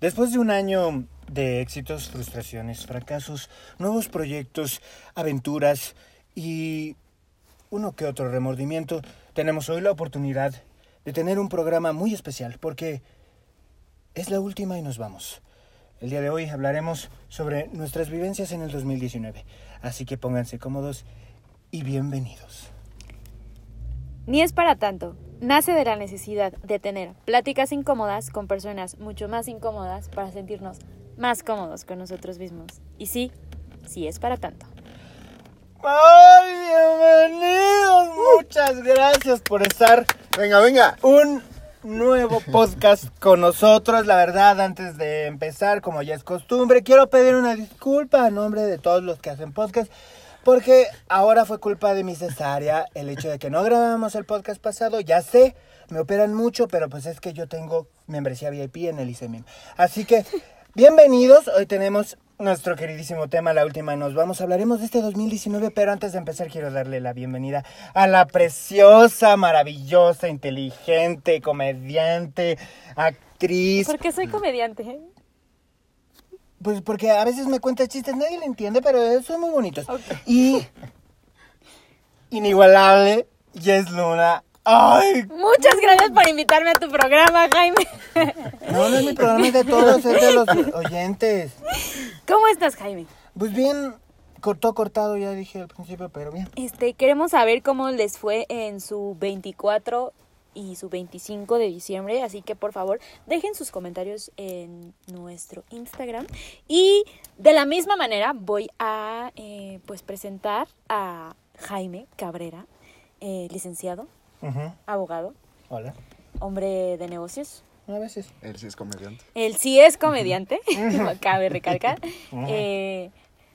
Después de un año de éxitos, frustraciones, fracasos, nuevos proyectos, aventuras y uno que otro remordimiento, tenemos hoy la oportunidad de tener un programa muy especial porque es la última y nos vamos. El día de hoy hablaremos sobre nuestras vivencias en el 2019, así que pónganse cómodos y bienvenidos. Ni es para tanto. Nace de la necesidad de tener pláticas incómodas con personas mucho más incómodas para sentirnos más cómodos con nosotros mismos. Y sí, sí es para tanto. ¡Ay, bienvenidos! Muchas gracias por estar Venga, venga. un nuevo podcast con nosotros. La verdad, antes de empezar, como ya es costumbre, quiero pedir una disculpa a nombre de todos los que hacen podcast. Porque ahora fue culpa de mi cesárea el hecho de que no grabamos el podcast pasado. Ya sé, me operan mucho, pero pues es que yo tengo membresía VIP en el ICEMIM. Así que, bienvenidos. Hoy tenemos nuestro queridísimo tema, la última nos vamos. Hablaremos de este 2019, pero antes de empezar quiero darle la bienvenida a la preciosa, maravillosa, inteligente, comediante, actriz. ¿Por qué soy comediante? Pues porque a veces me cuenta chistes, nadie le entiende, pero son muy bonitos. Y inigualable, Jess Luna. ¡Ay! Muchas gracias por invitarme a tu programa, Jaime. No, no es mi programa, es de todos, es de los oyentes. ¿Cómo estás, Jaime? Pues bien, cortó cortado, ya dije al principio, pero bien. Este, queremos saber cómo les fue en su 24 y su 25 de diciembre, así que por favor dejen sus comentarios en nuestro Instagram y de la misma manera voy a eh, pues presentar a Jaime Cabrera, eh, licenciado, abogado, Hola. hombre de negocios. A veces. Él sí es comediante. Él sí es comediante, cabe recalcar. Eh,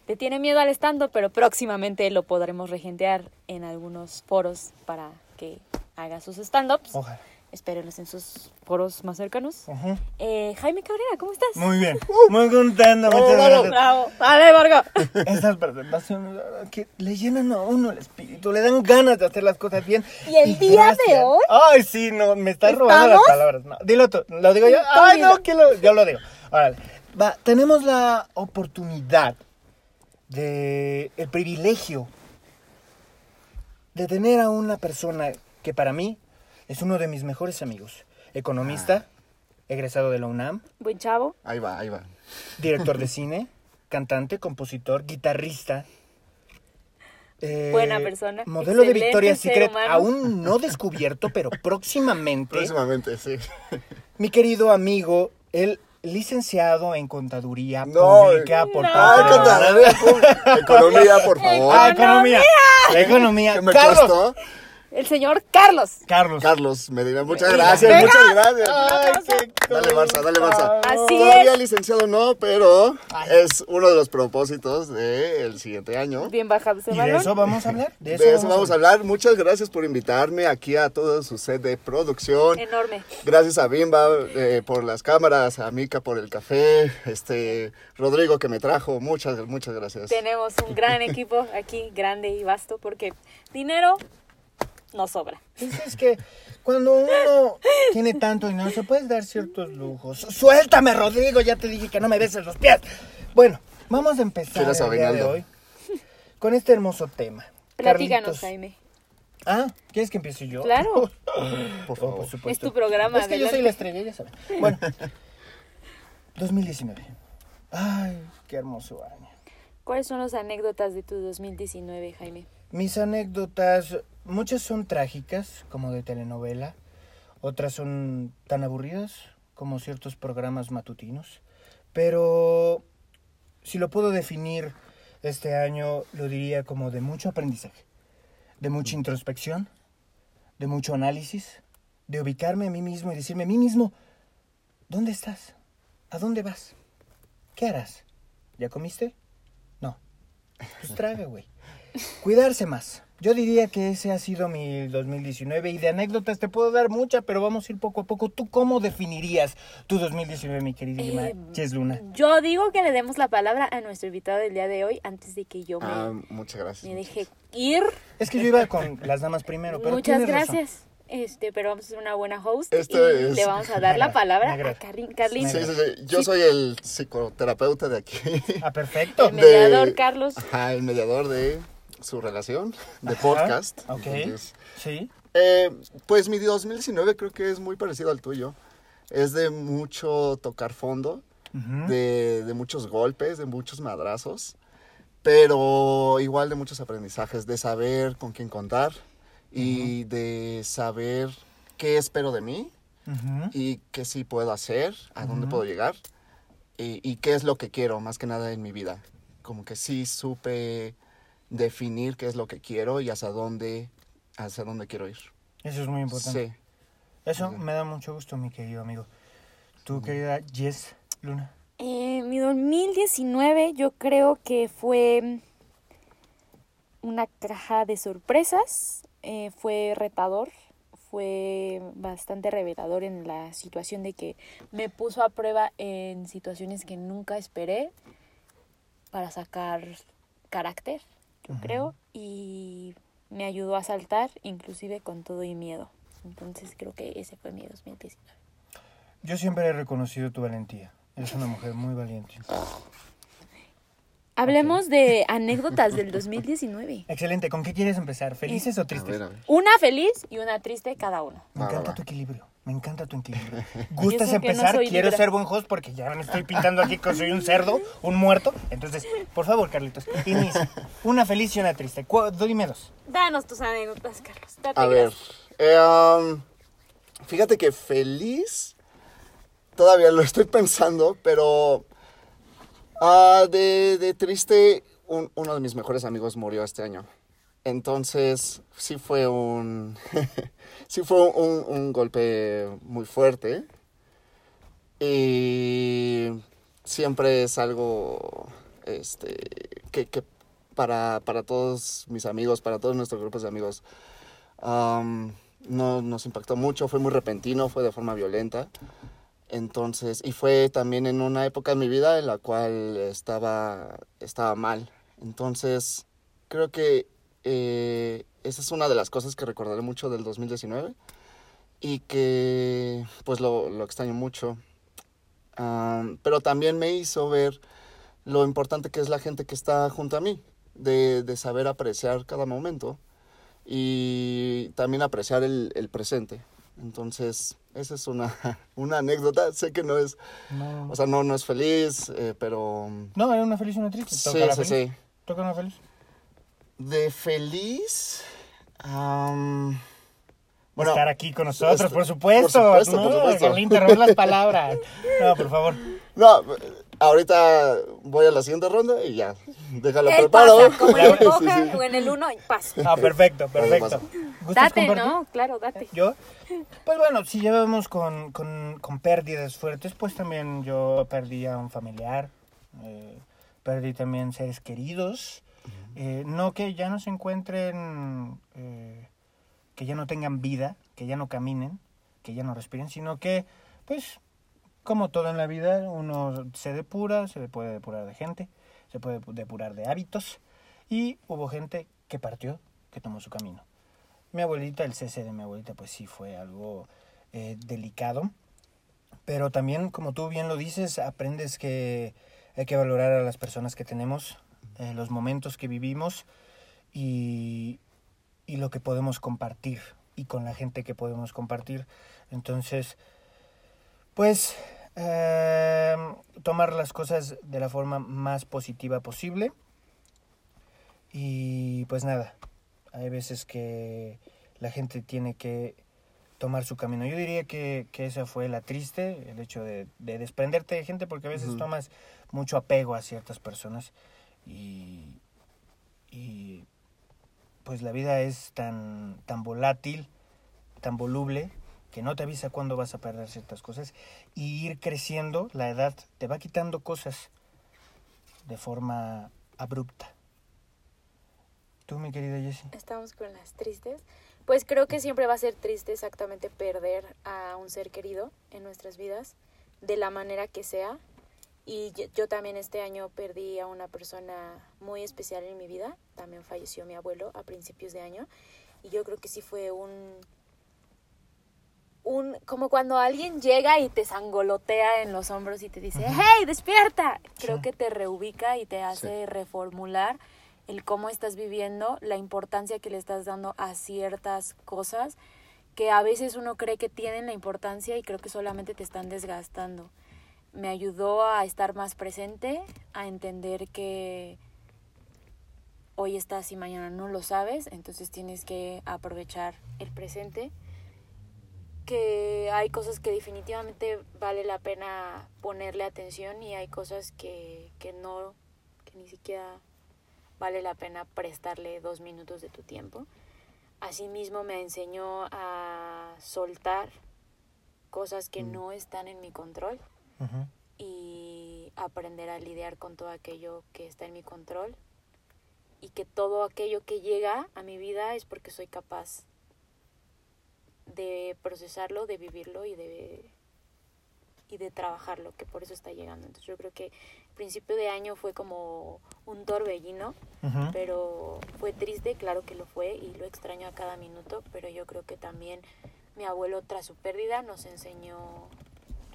le tiene miedo al stand pero próximamente lo podremos regentear en algunos foros para que haga sus stand-ups. Ojalá. Espérenlos en sus foros más cercanos. Eh, Jaime Cabrera, ¿cómo estás? Muy bien. Muy contento, muchas bravo. gracias. Bravo. Vargo. Estas presentaciones, que le llenan a uno el espíritu, le dan ganas de hacer las cosas bien. ¿Y el día de hoy? Ay, sí, no, me estás robando las palabras. No, dilo tú, lo digo yo. Ay, no, que lo, yo lo digo. Órale. Va, tenemos la oportunidad de el privilegio de tener a una persona que para mí es uno de mis mejores amigos, economista, egresado de la UNAM, Buen chavo. Ahí va, ahí va. director de cine, cantante, compositor, guitarrista. eh, Buena persona, Modelo de excelente Victoria's ser Secret, humano. aún no descubierto, pero próximamente. Próximamente, sí. Mi querido amigo, el licenciado en contaduría No, pública por no. parte Ay, de la contaduría pública. Economía, por favor. Ah, economía. Economía. ¿Qué me Carlos. costó? El señor Carlos. Carlos. Carlos Medina, muchas gracias, Venga. muchas gracias. Ay, qué Dale, Barça, dale, Barça. Así Todavía es. licenciado no, pero Ay. es uno de los propósitos del siguiente año. Bien bajado ese ¿Y de eso vamos a hablar? De eso vamos a hablar. Muchas gracias por invitarme aquí a todo su set de producción. Enorme. Gracias a Bimba eh, por las cámaras, a Mika por el café, este Rodrigo que me trajo. Muchas, muchas gracias. Tenemos un gran equipo aquí, grande y vasto, porque dinero no sobra. Pues es que cuando uno tiene tanto dinero se puede dar ciertos lujos. Suéltame, Rodrigo, ya te dije que no me beses los pies. Bueno, vamos a empezar el día de hoy con este hermoso tema. Platícanos, Carlitos. Jaime. Ah, ¿quieres que empiece yo? Claro, Por Oh, por favor. supuesto. es tu programa. Es que yo soy la estrella, ya saben. Bueno, 2019. Ay, qué hermoso año. ¿Cuáles son las anécdotas de tu 2019, Jaime? Mis anécdotas, muchas son trágicas, como de telenovela. Otras son tan aburridas como ciertos programas matutinos. Pero si lo puedo definir este año, lo diría como de mucho aprendizaje, de mucha introspección, de mucho análisis, de ubicarme a mí mismo y decirme a mí mismo, ¿dónde estás? ¿A dónde vas? ¿Qué harás? ¿Ya comiste? No. Pues traga, güey. Cuidarse más. Yo diría que ese ha sido mi 2019 y de anécdotas te puedo dar muchas, pero vamos a ir poco a poco. ¿Tú cómo definirías tu 2019, mi queridísima Eh, Jess Luna? Yo digo que le demos la palabra a nuestro invitado del día de hoy antes de que yo me, Ah, muchas gracias. me deje ir. Es que yo iba con las damas primero, pero Muchas tienes razón. gracias. Este, pero vamos a ser una buena host Este y es- le vamos a dar la palabra a Carlin. Carlin, Sí, sí, sí. Yo soy el psicoterapeuta de aquí. Ah, perfecto. el mediador, de- Carlos. Ajá, el mediador de su relación, de podcast. ok. Entonces, Sí. eh, pues mi 2019 creo que es muy parecido al tuyo. Es de mucho tocar fondo, de, de muchos golpes, de muchos madrazos, pero igual de muchos aprendizajes, de saber con quién contar y de saber qué espero de mí y qué sí puedo hacer, a dónde puedo llegar y, y qué es lo que quiero más que nada en mi vida. Como que sí supe definir qué es lo que quiero y hacia dónde, hacia dónde quiero ir. Eso es muy importante. Sí. Eso me da mucho gusto, mi querido amigo. Tu querida Jess Luna. Eh, mi 2019 yo creo que fue una caja de sorpresas, eh, fue retador, fue bastante revelador en la situación de que me puso a prueba en situaciones que nunca esperé para sacar carácter, yo creo, y me ayudó a saltar inclusive con todo y miedo. Entonces creo que ese fue mi 2019. Yo siempre he reconocido tu valentía. Eres una mujer muy valiente. Hablemos de anécdotas del 2019. Excelente. ¿Con qué quieres empezar? ¿Felices o A tristes? ver, a ver. Una feliz y una triste cada uno. Me Va, va, encanta va. tu equilibrio. Me encanta tu equilibrio. Y ¿Gustas no empezar? Quiero ser buen host porque ya me estoy pintando aquí que soy un cerdo, un muerto. Entonces, por favor, Carlitos, inicia. Una feliz y una triste. Cu- Dime dos. Danos tus anécdotas, Carlos. Date A ver, eh, um, fíjate que feliz, todavía lo estoy pensando, pero ah, de, de triste, un- uno de mis mejores amigos murió este año. Entonces, sí fue un, sí fue un, un golpe muy fuerte. Y siempre es algo, este, que, que para, para todos mis amigos, para todos nuestros grupos de amigos, Am, no nos impactó mucho, fue muy repentino, fue de forma violenta. Entonces, y fue también en una época de mi vida en la cual estaba, estaba mal. Entonces, creo que eh, esa es una de las cosas que recordaré mucho del 2019 y que pues lo, lo extraño mucho. Am, pero también me hizo ver lo importante que es la gente que está junto a mí, de, de saber apreciar cada momento y también apreciar el, el presente. Entonces, esa es una, una anécdota. Sé que no es, No, o sea, no, no es feliz, eh, pero no era una feliz y una triste. sí, la sí, feliz. sí. Toca una feliz. De feliz, bueno, Estar aquí con nosotros, este, por supuesto. por supuesto, no, por supuesto. Robas las palabras. No, por favor. no, ahorita voy a la siguiente ronda y ya, déjalo Él preparado. pasa, como en el Sí, hoja sí. o en el uno, y pasa. Ah, perfecto, perfecto. pasa. ¿Gustas Date, compartir? ¿no? Claro, date. ¿Yo? Pues bueno, si llevamos con, con, con pérdidas fuertes, pues también yo perdí a un familiar, eh, perdí también seres queridos, eh, no que ya no se encuentren, eh, que ya no tengan vida, que ya no caminen, que ya no respiren, sino que, pues, como todo en la vida, uno se depura, se puede depurar de gente, se puede depurar de hábitos, y hubo gente que partió, que tomó su camino. Mi abuelita, el cese de mi abuelita, pues sí fue algo eh, delicado. Pero también, como tú bien lo dices, aprendes que hay que valorar a las personas que tenemos, eh, los momentos que vivimos y, y lo que podemos compartir y con la gente que podemos compartir. Entonces, pues, eh, tomar las cosas de la forma más positiva posible. Y pues nada, hay veces que la gente tiene que tomar su camino. Yo diría que, que esa fue la triste, el hecho de, de desprenderte de gente, porque a veces tomas mucho apego a ciertas personas y, y pues la vida es tan, tan volátil, tan voluble, que no te avisa cuándo vas a perder ciertas cosas y ir creciendo, la edad te va quitando cosas de forma abrupta. Tú, mi querida Jessie. Estamos con las tristes. Pues creo que siempre va a ser triste exactamente perder a un ser querido en nuestras vidas, de la manera que sea. Y yo, yo también este año perdí a una persona muy especial en mi vida. También falleció mi abuelo a principios de año. Y yo creo que sí fue un, un, como cuando alguien llega y te sangolotea en los hombros y te dice, hey, despierta. Creo que te reubica y te hace reformular el cómo estás viviendo, la importancia que le estás dando a ciertas cosas que a veces uno cree que tienen la importancia y creo que solamente te están desgastando. Me ayudó a estar más presente, a entender que hoy estás y mañana no lo sabes, entonces tienes que aprovechar el presente que hay cosas que definitivamente vale la pena ponerle atención y hay cosas que, que no, que ni siquiera vale la pena prestarle dos minutos de tu tiempo. Asimismo me enseñó a soltar cosas que no están en mi control Ujú. y aprender a lidiar con todo aquello que está en mi control y que todo aquello que llega a mi vida es porque soy capaz de procesarlo, de vivirlo y de y de trabajarlo, que por eso está llegando. Entonces yo creo que el principio de año fue como un torbellino, Ujú. pero fue triste, claro que lo fue y lo extraño a cada minuto, pero yo creo que también mi abuelo tras su pérdida nos enseñó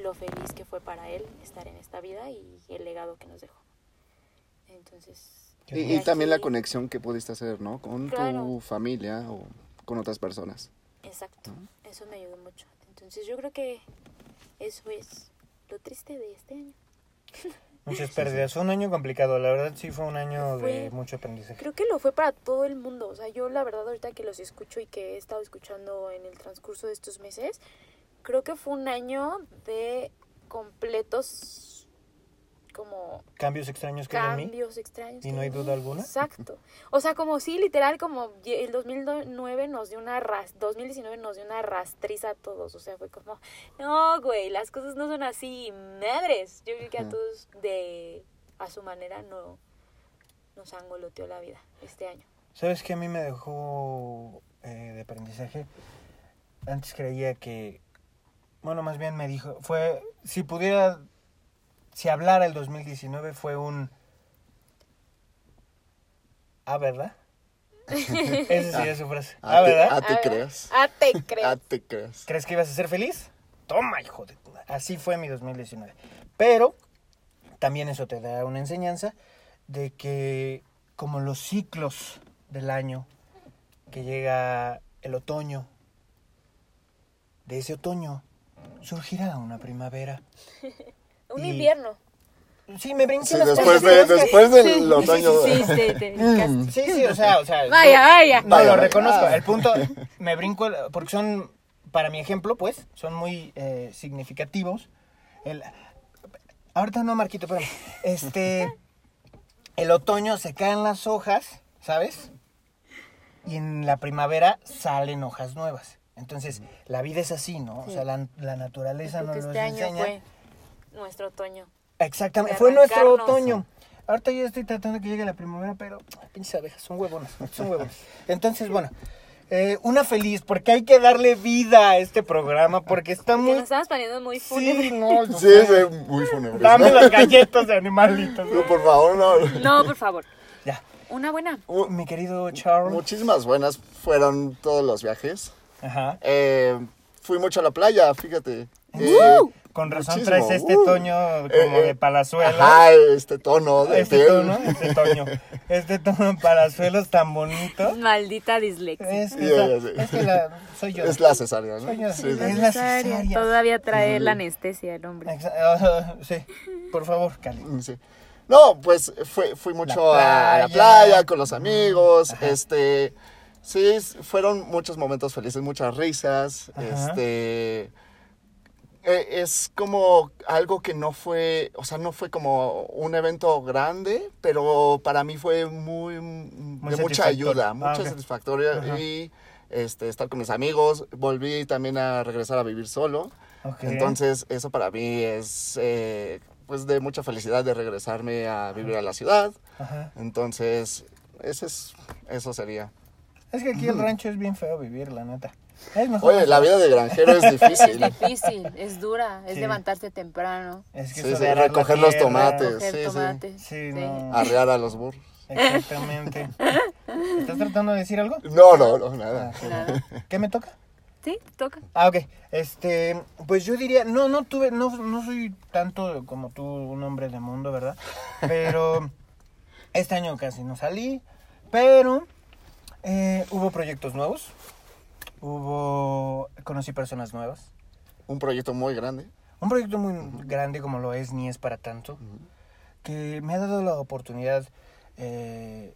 lo feliz que fue para él estar en esta vida y el legado que nos dejó. Entonces, Y, de y también la conexión que pudiste hacer, ¿no? Con Claro. tu familia o con otras personas. Exacto, eso me ayudó mucho. Entonces yo creo que eso es lo triste de este año. Muchas pérdidas. Fue un año complicado, la verdad sí fue un año de Fue- mucho aprendizaje. Creo que lo fue para todo el mundo. O sea, yo la verdad ahorita que los escucho y que he estado escuchando en el transcurso de estos meses, creo que fue un año de completos como Cambios extraños que en mí. cambios extraños. ¿Y no hay duda alguna? Exacto. O sea, como sí, literal, como el 2009 nos dio una ras 2019 nos dio una rastriza a todos. O sea, fue como, no, güey, las cosas no son así, madres. Yo creo que a todos de a su manera no nos angoloteó la vida este año. ¿Sabes qué a mí me dejó eh, de aprendizaje? Antes creía que, bueno, más bien me dijo, fue, si pudiera, si hablara el 2019 fue un... Ah, ¿verdad? Esa sería su frase. Ah, Ah, te, ¿verdad? ah, te Ah, creas. Ah, te creo. Ah, te creas. ¿Crees que ibas a ser feliz? Toma, hijo de... madre. Así fue mi 2019. Pero también eso te da una enseñanza de que como los ciclos del año, que llega el otoño, de ese otoño surgirá una primavera. Un y- invierno. Sí, me brinqué Sí, las después, de, después del Sí, otoño. Sí, sí, sí, te brincaste. Sí, sí, o sea, o sea. Vaya, vaya. No, Vaya, lo vaya. reconozco. Ah. El punto, me brinco, el- porque son, para mi ejemplo, pues, son muy eh, significativos. El, ahorita no, Marquito, pero este, el otoño se caen las hojas, ¿sabes? Y en la primavera salen hojas nuevas. Entonces, la vida es así, ¿no? O Sí. sea, la, la naturaleza nos este año enseña. fue nuestro otoño. Exactamente, fue nuestro otoño. Ahorita yo estoy tratando de que llegue la primavera, pero ay, pinches abejas, son huevonas, son huevonas. Entonces, bueno, eh, una feliz, porque hay que darle vida a este programa, porque está Que muy... nos estamos poniendo muy Sí, fúnebre. no, o Sí, sí, muy fúnebre. Dame las galletas de animalitos. No, por favor, no. No, por favor. Ya, Una buena. Uh, mi querido Charles. Muchísimas buenas fueron todos los viajes. Ajá. Eh, fui mucho a la playa, fíjate. Eh, Con razón muchísimo. traes este Uh. toño como Eh, eh, de palazuelos. Ajá, este tono de Este piel. tono, este toño. Este tono de palazuelos tan bonito. Maldita dislexia. Es, que la, soy yo. Es la cesárea, ¿no? Soy yo. Sí, sí, Es la cesárea. Todavía trae la anestesia el hombre. Exa- ah, sí, por favor, Cali. Sí. No, pues fui, fui mucho La a la playa. playa con los amigos, Ajá. este, sí, fueron muchos momentos felices, muchas risas, Ajá. este, e- es como algo que no fue, o sea, no fue como un evento grande, pero para mí fue muy, de mucha ayuda, Ah, satisfactorio Ajá. y este, estar con mis amigos, volví también a regresar a vivir solo. Entonces, eso para mí es eh, pues de mucha felicidad de regresarme a vivir a la ciudad. Ajá. Entonces, ese es, eso sería. Es que aquí el rancho es bien feo vivir, la neta. Es mejor. Oye, la vida de granjero es Es difícil. difícil, es dura, es Sí. levantarse temprano, Es que Sí, eso sí, de arar la recoger los tierra, tomates. coger sí, sí. tomates. Sí, no. Arrear a los burros. Exactamente. ¿Estás tratando de decir algo? No, no, no, Ah, nada. ¿Qué me toca? Sí, toca. Ah, ok. Este, pues yo diría, no, no tuve, no, no soy tanto como tú, un hombre de mundo, ¿verdad? Pero este año casi no salí, pero eh, hubo proyectos nuevos, hubo, conocí personas nuevas. Un proyecto muy grande. Un proyecto muy grande como lo es Ni es para tanto, que me ha dado la oportunidad eh,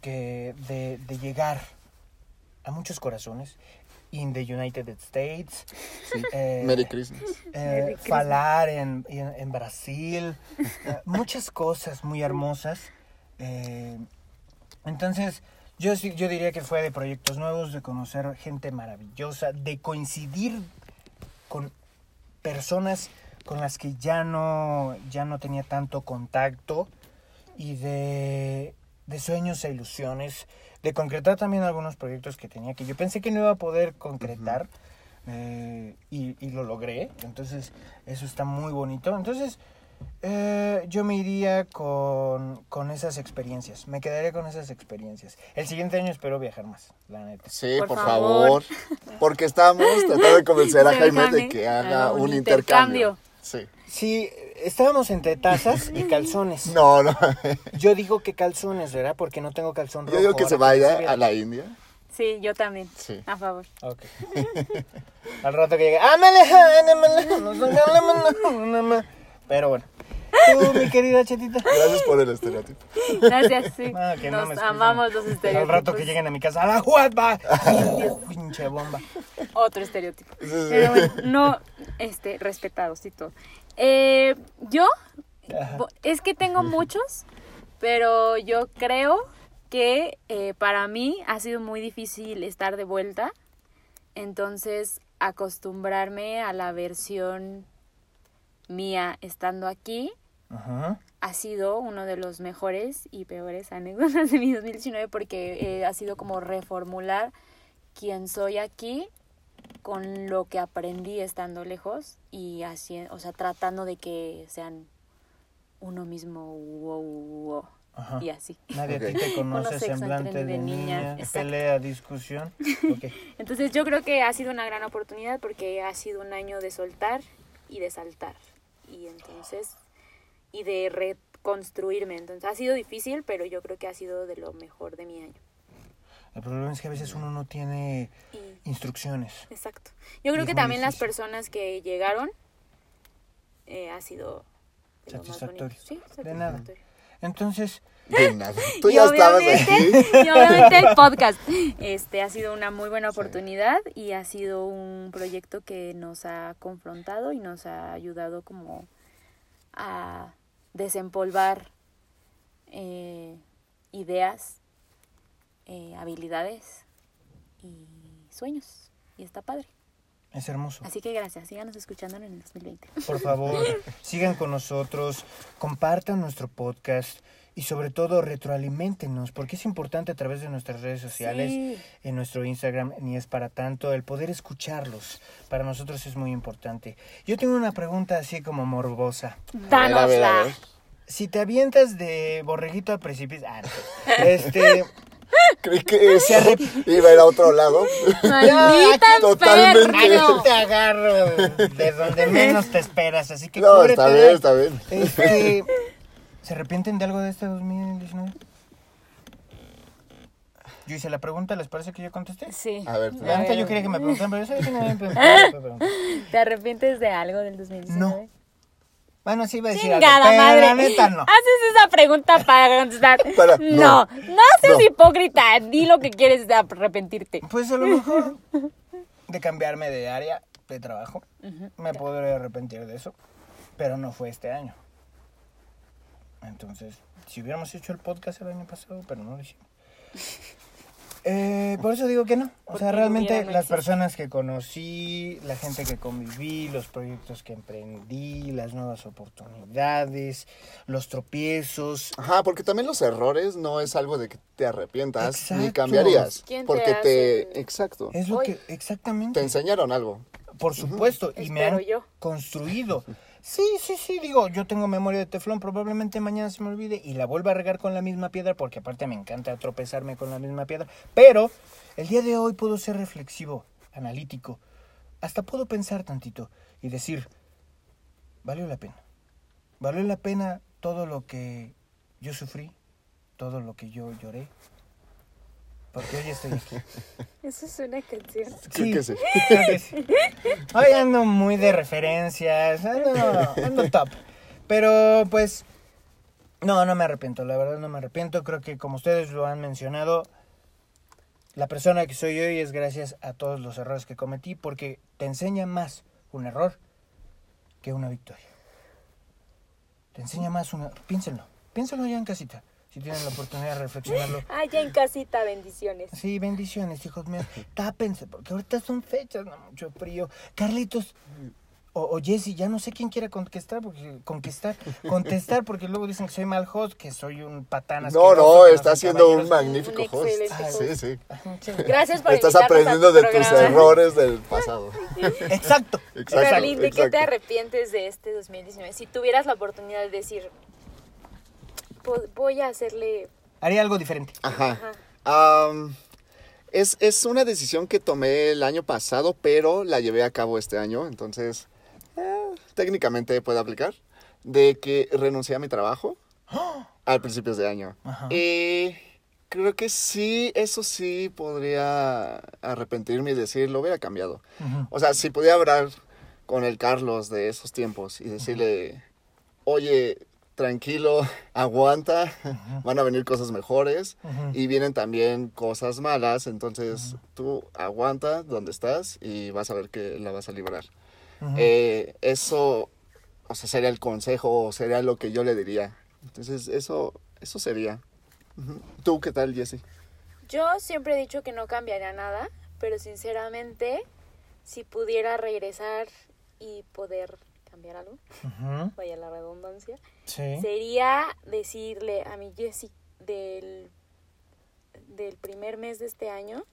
que de, de llegar a muchos corazones in the United States. eh, Merry Christmas. eh, falar en, en, en Brasil, eh, muchas cosas muy hermosas. eh, entonces, yo, yo diría que fue de proyectos nuevos, de conocer gente maravillosa, de coincidir con personas con las que ya no, ya no tenía tanto contacto y de, de sueños e ilusiones, de concretar también algunos proyectos que tenía que yo pensé que no iba a poder concretar eh, y, y lo logré, entonces eso está muy bonito. Entonces eh, yo me iría con, con esas experiencias, me quedaría con esas experiencias. El siguiente año espero viajar más, la neta. Sí, Por por, favor. favor. Porque estamos tratando de convencer a Jaime de que haga haga un un intercambio. intercambio. Sí. Sí, estábamos entre tazas y calzones. No, no. Yo digo que calzones, ¿verdad? Porque no tengo calzón rojo. Yo digo que se vaya a la India. Sí, yo también. Sí. A favor. Ok. Al rato que llegue. ¡Ámale, ámale, nos regalamos, Pero bueno. Tú, mi querida chetita. Gracias por el estereotipo. Gracias, sí. Ah, que no me amamos los estereotipos. Al rato que lleguen a mi casa. ¡A la juega! Pinche bomba. Otro estereotipo. Sí, sí. Pero bueno, no, este, respetados y todo. Eh, yo, Ajá. es que tengo muchos, pero yo creo que eh, para mí ha sido muy difícil estar de vuelta. Entonces, acostumbrarme a la versión mía estando aquí Ajá. ha sido uno de los mejores y peores anécdotas de mi 2019 porque eh, ha sido como reformular quién soy aquí con lo que aprendí estando lejos y así, o sea, tratando de que sean uno mismo wow, wow, Ajá. y así. Nadie a ti Ok. te conoce semblante de de niña, niña, pelea, discusión. Ok. Entonces yo creo que ha sido una gran oportunidad porque ha sido un año de soltar y de saltar. Y entonces, y de reconstruirme. Entonces ha sido difícil, pero yo creo que ha sido de lo mejor de mi año. El problema es que a veces uno no tiene Y, instrucciones. exacto. Yo creo que también las difícil. personas que llegaron eh, ha sido de lo más Satisfactorio. bonito. Sí, De nada. satisfactorio. Entonces, De nada. Tú Y ya estabas aquí. Y obviamente el podcast. Este ha sido una muy buena oportunidad y ha sido un proyecto que nos ha confrontado y nos ha ayudado como a desempolvar eh, ideas, eh, habilidades y sueños. Y está padre. es hermoso. Así que gracias. Síganos escuchando en el 2020. Por favor, sigan con nosotros, compartan nuestro podcast y sobre todo retroalimentenos, porque es importante a través de nuestras redes sociales, Sí. en nuestro Instagram, ni es para tanto, el poder escucharlos. Para nosotros es muy importante. Yo tengo una pregunta así como morbosa. A ver, a ver, a Danosla. ver. Si te avientas de borreguito al precipicio, ah, no. este, Creí que eso iba a ir a otro lado. Maldita totalmente. aquí te agarro de donde menos te esperas, así que No, cúbrete está bien, está bien. Este, ¿Se arrepienten de algo de este 2019? Yo hice la pregunta, ¿les parece que yo contesté? Sí. A ver, La A neta ver. yo quería que me preguntaran, pero yo sabía que no me iban a preguntar. ¿Te arrepientes de algo del 2019? No. Bueno, sí iba a decir Chingada algo, madre. la neta no. Haces esa pregunta para contestar. Para- no. no. no, seas No. hipócrita. Di lo que quieres de arrepentirte. Pues a lo mejor de cambiarme de área de trabajo, me podré arrepentir de eso, pero no fue este año. Entonces, si hubiéramos hecho el podcast el año pasado, pero no lo hicimos. Eh, por eso digo que no. O sea, realmente las personas que conocí, la gente que conviví, los proyectos que emprendí, las nuevas oportunidades, los tropiezos. Ajá, porque también los errores no es algo de que te arrepientas ni cambiarías. ¿Quién te porque te, hace- Exacto. Es lo Hoy. que exactamente. Te enseñaron algo. Por supuesto, y me han yo. construido. Sí, sí, sí, digo, yo tengo memoria de teflón, probablemente mañana se me olvide y la vuelva a regar con la misma piedra, porque aparte me encanta tropezarme con la misma piedra. Pero el día de hoy puedo ser reflexivo analítico, hasta puedo pensar tantito y decir, valió la pena. Valió la pena todo lo que yo sufrí, todo lo que yo lloré, porque hoy estoy aquí. Eso es una canción. Sí. que sí. Hoy ando muy de referencias, ando, ando top. Pero pues, no, no me arrepiento, la verdad no me arrepiento. Creo que como ustedes lo han mencionado, la persona que soy hoy es gracias a todos los errores que cometí, porque te enseña más un error que una victoria. Te enseña más una... Piénsenlo, piénsenlo ya en casita, si tienen la oportunidad de reflexionarlo. Ah, ya en casita, bendiciones. Sí, bendiciones, hijos míos. Tápense, porque ahorita son fechas, no mucho frío. Carlitos o, o Jessy, ya no sé quién quiera contestar, porque conquistar, contestar, porque luego dicen que soy mal host, que soy un patán No, no, está soy haciendo un magnífico Un host. Sí, host. sí. Gracias por Estás invitarnos a tu aprendiendo de tus errores del pasado. Exacto. Exacto, Berlín, ¿de qué te arrepientes de este 2019? Si tuvieras la oportunidad de decir, "Po- voy a hacerle... Haría algo diferente. Ajá. Am, es, es una decisión que tomé el año pasado, pero la llevé a cabo este año, entonces eh, técnicamente puede aplicar, de que renuncié a mi trabajo al principios de año. Ajá. Y creo que sí, eso sí podría arrepentirme y decir, lo hubiera cambiado. Ujú. O sea, si pudiera hablar con el Carlos de esos tiempos y decirle, oye, tranquilo, aguanta, van a venir cosas mejores y vienen también cosas malas, entonces tú aguanta donde estás y vas a ver que la vas a librar. Eh, eso, o sea, sería el consejo, o sería lo que yo le diría. Entonces, eso, eso sería. ¿Tú qué tal, Jesse? Yo siempre he dicho que no cambiaría nada, pero sinceramente, si pudiera regresar y poder cambiar algo, vaya la redundancia, Sí. sería decirle a mi Jessie del, del primer mes de este año,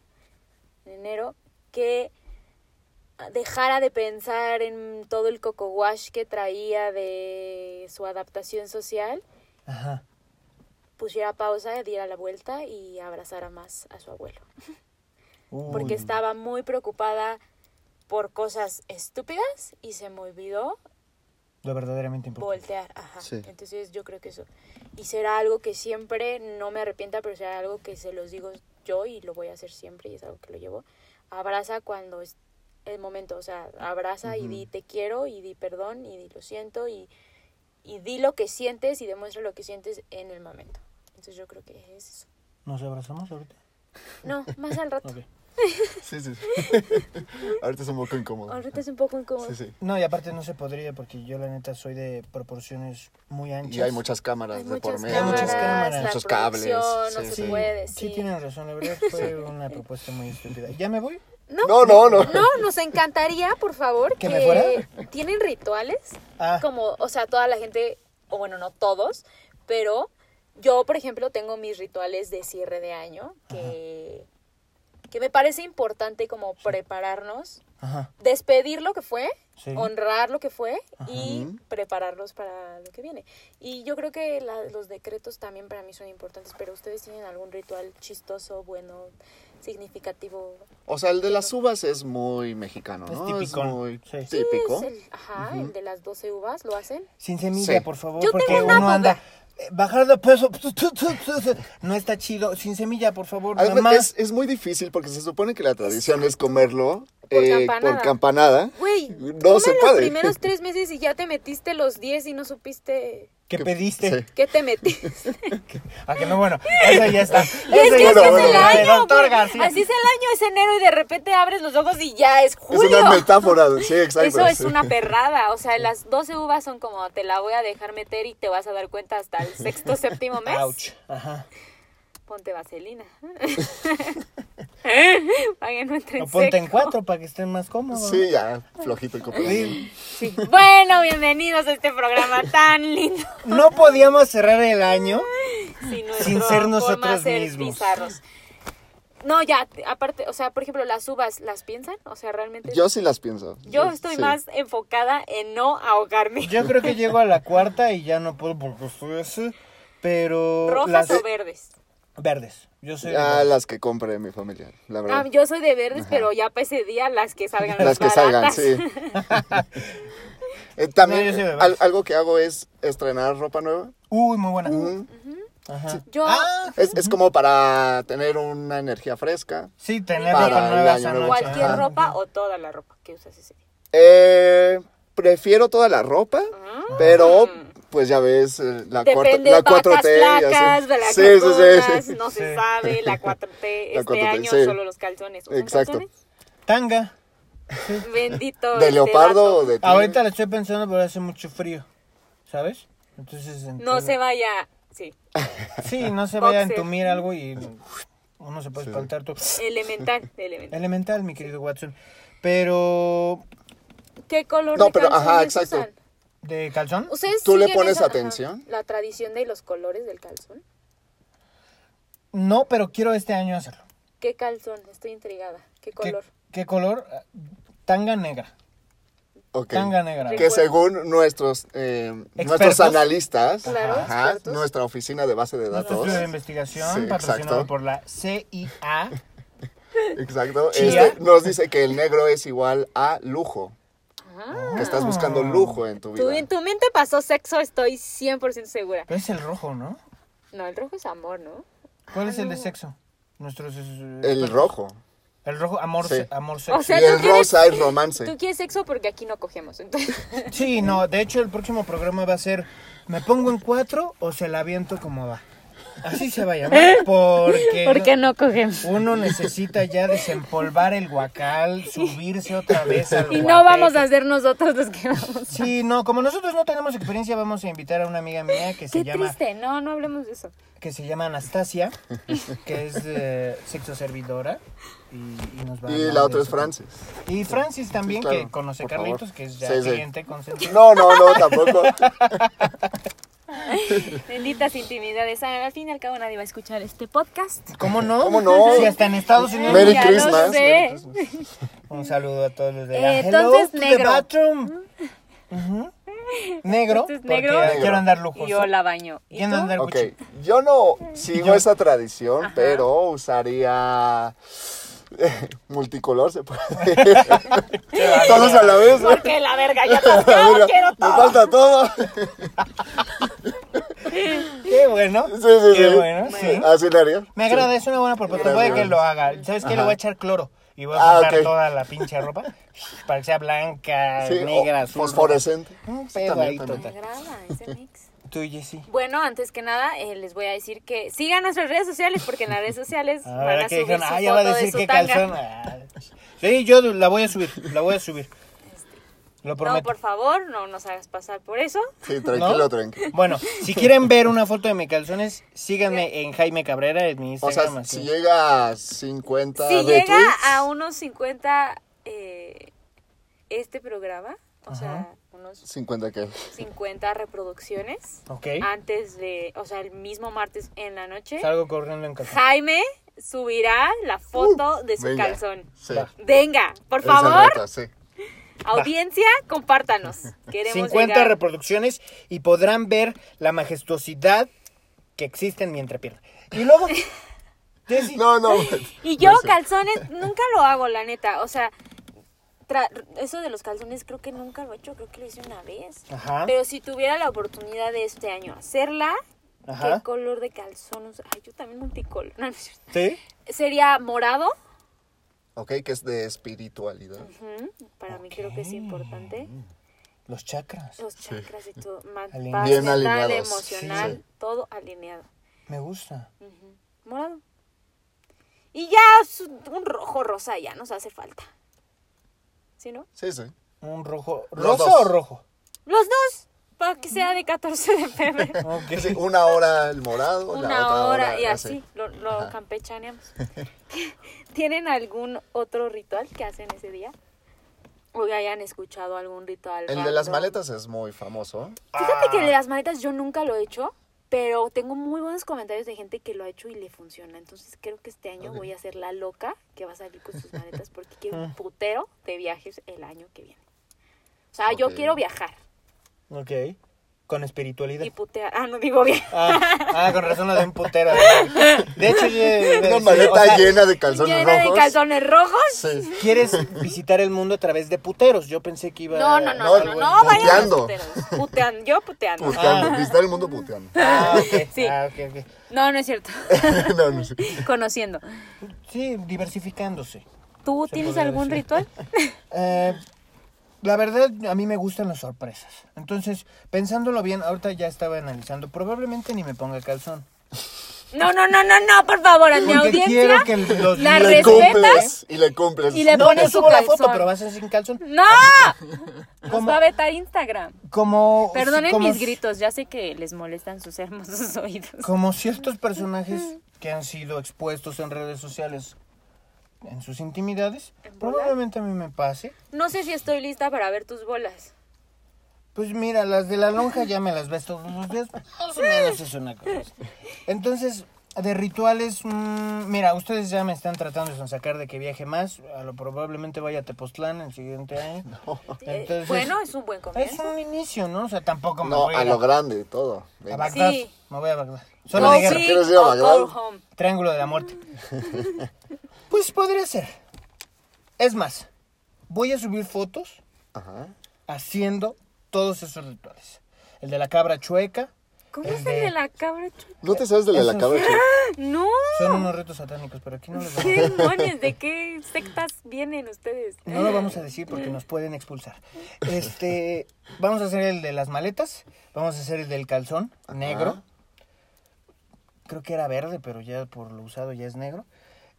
en enero, que dejara de pensar en todo el coco wash que traía de su adaptación social, Ajá. pusiera pausa, diera la vuelta y abrazara más a su abuelo. Porque estaba muy preocupada por cosas estúpidas y se me olvidó Lo verdaderamente importante. voltear. Ajá. Sí. Entonces yo creo que eso. Y será algo que siempre no me arrepienta, pero será algo que se los digo yo y lo voy a hacer siempre y es algo que lo llevo. Abraza cuando es el momento, o sea, abraza y di te quiero y di perdón y di lo siento y, y di lo que sientes y demuestra lo que sientes en el momento. Entonces yo creo que es eso. ¿Nos abrazamos ahorita? No, más al rato. Ok. Sí, sí. Ahorita es un poco incómodo. Ahorita es un poco incómodo. Sí, sí. No, y aparte no se podría porque yo la neta soy de proporciones muy anchas. Y hay muchas cámaras Hay de muchas por medio. Hay muchas cámaras. la Muchos cables, no sí, se sí. puede, Sí, sí. tienen razón, la verdad fue una propuesta muy estúpida. ¿Ya me voy? No, No, no, no. No, nos encantaría, por favor, ¿Que que, me fuera? tienen rituales, Ah, como, o sea, toda la gente, o bueno, no todos, pero yo, por ejemplo, tengo mis rituales de cierre de año, que, que me parece importante como prepararnos, ajá. despedir lo que fue, Sí. honrar lo que fue y prepararnos para lo que viene. Y yo creo que la- los decretos también para mí son importantes, pero ustedes tienen algún ritual chistoso, bueno, significativo. O sea, el de las uvas es muy mexicano, Es ¿no? típico. muy Sí. Sí, típico. es el, ajá, el de las 12 uvas, ¿lo hacen? Sin semilla, Sí. por favor, Yo porque tengo una uno anda... Bajar de peso, no está chido. Sin semilla, por favor, Además, mamá. es, es muy difícil porque se supone que la tradición es comerlo Por eh, campanada. por campanada. Güey, No se los puede. primeros tres meses y ya te metiste los 10 y no supiste ¿Qué que- pediste? sí. qué te metiste. Ah, que no, bueno, eso ya está. Es Eso que ya así bueno, es el bueno. año, Doctor güey. García. Así es el año, es enero y de repente abres los ojos y ya es Es julio. una metáfora, sí, exacto. Eso es sí. una perrada, o sea, las 12 uvas son como te la voy a dejar meter y te vas a dar cuenta hasta el sexto, séptimo mes. Ouch. Ajá. Ponte vaselina. Para que no O ponte en cuatro para que estén más cómodos. Sí, ya, flojito el copete. Sí. Sí. Bueno, bienvenidos a este programa tan lindo. No podíamos cerrar el año. Sin, ser nosotros mismos. bizarros. No, ya, aparte, o sea, por ejemplo, las uvas, ¿las piensan? O sea, realmente... Yo sí las pienso. Yo estoy Sí. más enfocada en no ahogarme. Yo creo que llego a la cuarta y ya no puedo porque estoy así. Pero. ¿Rojas las- o verdes? Verdes. Yo soy. de Ah, las que compre mi familia, la verdad. Ah, yo soy de verdes, Ajá. pero ya para ese día las que salgan las que baratas. salgan, sí. Eh, también No, al- algo que hago es estrenar ropa nueva. Uy, muy buena. Ajá. Yo, Ah, Es, es como para tener una energía fresca. sí, tener Para ropa nueva esa noche. cualquier Ajá. ropa o toda la ropa que usas ese día. Eh, prefiero toda la ropa, pero pues ya ves eh, la, cuarta, Depende, la vacas 4T. y así. flacas, de las sí, sí, sí, sí. no se sabe, la 4T, La este 4T, año sí. solo los calzones. ¿Usan Exacto. calzones? Tanga. Bendito. ¿De este leopardo o de? Ahorita le estoy pensando, pero hace mucho frío. ¿Sabes? Entonces. No entonces- se vaya, sí, Sí, no se vaya a entumir algo y uno se puede Sí. espantar. todo. elemental, elemental. Elemental, mi querido Watson. Pero. ¿Qué color No, de pero, calzones ajá, exacto. usan? ¿De calzón? ¿Ustedes ¿Tú le siguen pones esa- ajá, atención? la tradición de los colores del calzón. No, pero quiero este año hacerlo. ¿Qué calzón? Estoy intrigada. ¿Qué ¿Qué, color? qué color? Tanga negra. Ok. Tanga negra. Que según nuestros eh, Expertos. nuestros analistas, Claro, expertos. nuestra oficina de base de Nuestro datos, estudio de investigación, Sí, patrocinado exacto. por la CIA. exacto, Chía. este, nos dice que el negro es igual a lujo, Ah. que estás buscando lujo en tu vida. en tu mente pasó sexo, estoy 100% segura. Pero es el rojo, ¿no? No, el rojo es amor, ¿no? ¿Cuál es el de sexo? Nuestros. eh, El rojo. El rojo, amor, Sí. se- amor sexo. O sea, y el quieres- rosa es romance. Tú quieres sexo porque aquí no cogemos. Entonces, Sí, no, de hecho el próximo programa va a ser ¿me pongo en cuatro o se la aviento como va? Así se va a llamar porque ¿por qué no cogemos? uno necesita ya desempolvar el guacal, subirse otra vez al Y no vamos a ser nosotros los que vamos. Sí, no, como nosotros no tenemos experiencia, vamos a invitar a una amiga mía que se Qué llama triste, no, no hablemos de eso. que se llama Anastasia, que es eh, sexo servidora y, y nos va a Y la otra es. Francis. Y Francis también, Sí, claro, que conoce favor. Carlitos, que es ya Sí, sí. cliente consentido. No, no, no, tampoco. Benditas intimidades. Ah, Al fin y al cabo nadie va a escuchar este podcast. ¿Cómo no? ¿Cómo no? Si hasta en Estados Unidos. Merry Ya lo Christmas. sé. Merry Christmas. Un saludo a todos los de Eh, allá. Hello entonces, to the negro. bathroom. Negro, Entonces, porque negro. quiero andar lujoso. Yo la baño. ¿Y Quiero tú? andar Ok, Gucci. yo no sigo Yo- esa tradición, pero usaría multicolor, se puede. Todos a la vez. ¿no? Porque la verga ya La verga, quiero Me todo. falta todo. Qué bueno. Sí, sí, Qué sí. bueno, sí. Así le haría. Me agrada, es una buena propuesta. Puede que lo haga. ¿Sabes qué? Le voy a echar cloro. Y voy a Ah, juntar ok. toda la pinche ropa para que sea blanca, Sí, negra, azul. fosforescente. Un pedo también, ahí también. Me total. agrada ese mix. Tú, Jessy. Bueno, antes que nada, eh, les voy a decir que sigan nuestras redes sociales porque en las redes sociales van Ahora a subir dijeron, su ah, ya va a foto de decir su qué tanga. calzón. Ah, Sí, yo la voy a subir, la voy a subir. Lo No, por favor, no nos hagas pasar por eso. Sí, tranquilo, ¿No? tranquilo. Bueno, si quieren ver una foto de mis calzones, síganme en Jaime Cabrera en mi O Instagram. sea, así. si llega a 50 Si retweets, llega a unos 50 eh, este programa, o sea, unos 50 que 50 reproducciones Ok. antes de, o sea, el mismo martes en la noche, Salgo corriendo en calzón. Jaime subirá la foto de su venga. calzón. Sí. Venga, por Es el favor, reto, sí. Audiencia, compártanos. Queremos 50 llegar. reproducciones y podrán ver la majestuosidad que existe en mi entrepierna. Y luego, Jessy, No, no. Y yo no sé. calzones nunca lo hago, la neta. O sea, tra- eso de los calzones creo que nunca lo he hecho, creo que lo hice una vez. Ajá. Pero si tuviera la oportunidad de este año hacerla, Ajá. ¿qué color de calzón? Ay, yo también multicolor. No, no es cierto. ¿Sí? Sería morado. Ok, que es de espiritualidad. Para mí creo que es importante. Los chakras. Los chakras y todo. Bien mental, alineados, emocional, sí. todo alineado. Me gusta. Morado. Y ya un rojo rosa ya nos hace falta. ¿Sí, no? Sí, sí. Un rojo. ¿Rosa o rojo? Los dos, para que sea de 14 de febrero. Sí, una hora el morado, la Una otra hora y así, lo, lo campechaneamos. ¿Tienen algún otro ritual que hacen ese día? O que hayan escuchado algún ritual. El de las maletas es muy famoso. Fíjate que el de las maletas yo nunca lo he hecho, pero tengo muy buenos comentarios de gente que lo ha hecho y le funciona. Entonces creo que este año voy a ser la loca que va a salir con sus maletas porque quiero un putero de viajes el año que viene. O sea, yo quiero viajar. Ok. Con espiritualidad. y putear. Ah, no digo bien. Ah, ah, con razón lo de un putero. De hecho, yo- Una sí, maleta o sea, llena de calzones Llena de rojos. calzones rojos. Sí. Quieres visitar el mundo a través de puteros. Yo pensé que iba No, no, no, No, no, no, vayan puteando. los puteros. Puteando, yo puteando. Puteando, visitar el mundo puteando. Ah, ok. Sí. Ah, ok, ok. No, no es cierto. no, no sé. Conociendo. Sí, diversificándose. ¿Tú tienes algún decir. ritual? Eh, la verdad, a mí me gustan las sorpresas. Entonces, pensándolo bien, ahorita ya estaba analizando. Probablemente ni me ponga calzón. No, no, no, no, no, por favor, a mi Porque audiencia. quiero que los la Le respetas cumples y le cumples. y le No, pones su subo la foto, pero vas a ser sin calzón. ¡No! Nos ¿Cómo? va a vetar Instagram. Como. Perdonen como- mis gritos, ya sé que les molestan sus hermosos oídos. Como ciertos personajes que han sido expuestos en redes sociales en sus intimidades, probablemente a mí me pase. No sé si estoy lista para ver tus bolas. Pues mira, las de la lonja ya me las ves todos los días. Más o menos es una cosa. Entonces, de rituales, mm, mira, ustedes ya me están tratando de sacar de que viaje más. A lo probablemente vaya a Tepoztlán el siguiente año. Entonces, bueno, es un buen es comienzo. un inicio, ¿no? O sea, tampoco me No, voy a, a lo grande, todo. a Venga. Bagdad. Sí. Me voy a Bagdad. Solo Go de guerra. big ¿Quieres ir a Bagdad? Triángulo de la muerte. Pues podría ser. Es más, voy a subir fotos Ajá. haciendo todos esos rituales. El de la cabra chueca. ¿Cómo el es el de la cabra chueca? ¿No te sabes de la de la cabra chica? No. Son unos retos satánicos, pero aquí no los ¿Qué vamos, demonios? ¿De qué sectas vienen ustedes? no lo vamos a decir porque nos pueden expulsar. Este, vamos a hacer el de las maletas, vamos a hacer el del calzón negro. Creo que era verde, pero ya por lo usado ya es negro.